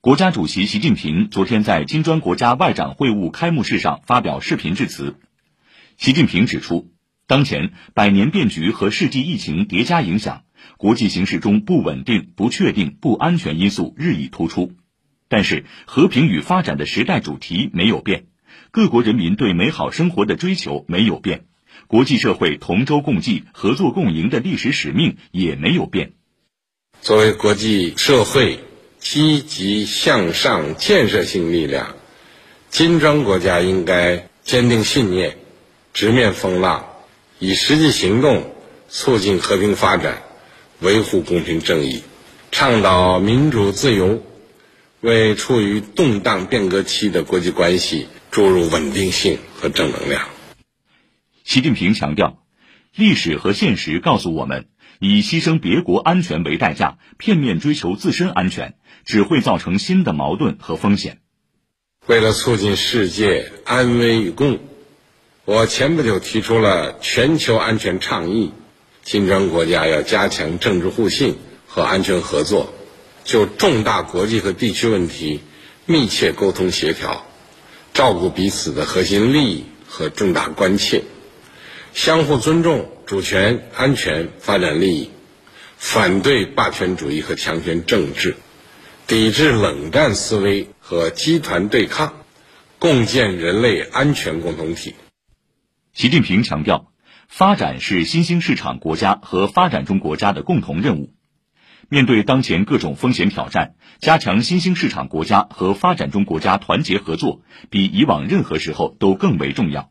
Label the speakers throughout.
Speaker 1: 国家主席习近平昨天在金砖国家外长会晤开幕式上发表视频致辞。习近平指出，当前百年变局和世纪疫情叠加影响，国际形势中不稳定、不确定、不安全因素日益突出。但是，和平与发展的时代主题没有变，各国人民对美好生活的追求没有变，国际社会同舟共济、合作共赢的历史使命也没有变。
Speaker 2: 作为国际社会积极向上建设性力量，金砖国家应该坚定信念，直面风浪，以实际行动促进和平发展，维护公平正义，倡导民主自由。为处于动荡变革期的国际关系注入稳定性和正能量。
Speaker 1: 习近平强调，历史和现实告诉我们，以牺牲别国安全为代价，片面追求自身安全，只会造成新的矛盾和风险。
Speaker 2: 为了促进世界安危与共，我前不久提出了全球安全倡议：金砖国家要加强政治互信和安全合作。就重大国际和地区问题密切沟通协调，照顾彼此的核心利益和重大关切，相互尊重主权、安全、发展利益，反对霸权主义和强权政治，抵制冷战思维和集团对抗，共建人类安全共同体。
Speaker 1: 习近平强调，发展是新兴市场国家和发展中国家的共同任务。面对当前各种风险挑战，加强新兴市场国家和发展中国家团结合作，比以往任何时候都更为重要。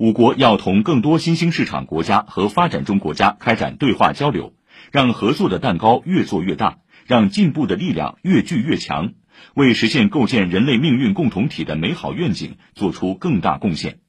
Speaker 1: 五国要同更多新兴市场国家和发展中国家开展对话交流，让合作的蛋糕越做越大，让进步的力量越聚越强，为实现构建人类命运共同体的美好愿景做出更大贡献。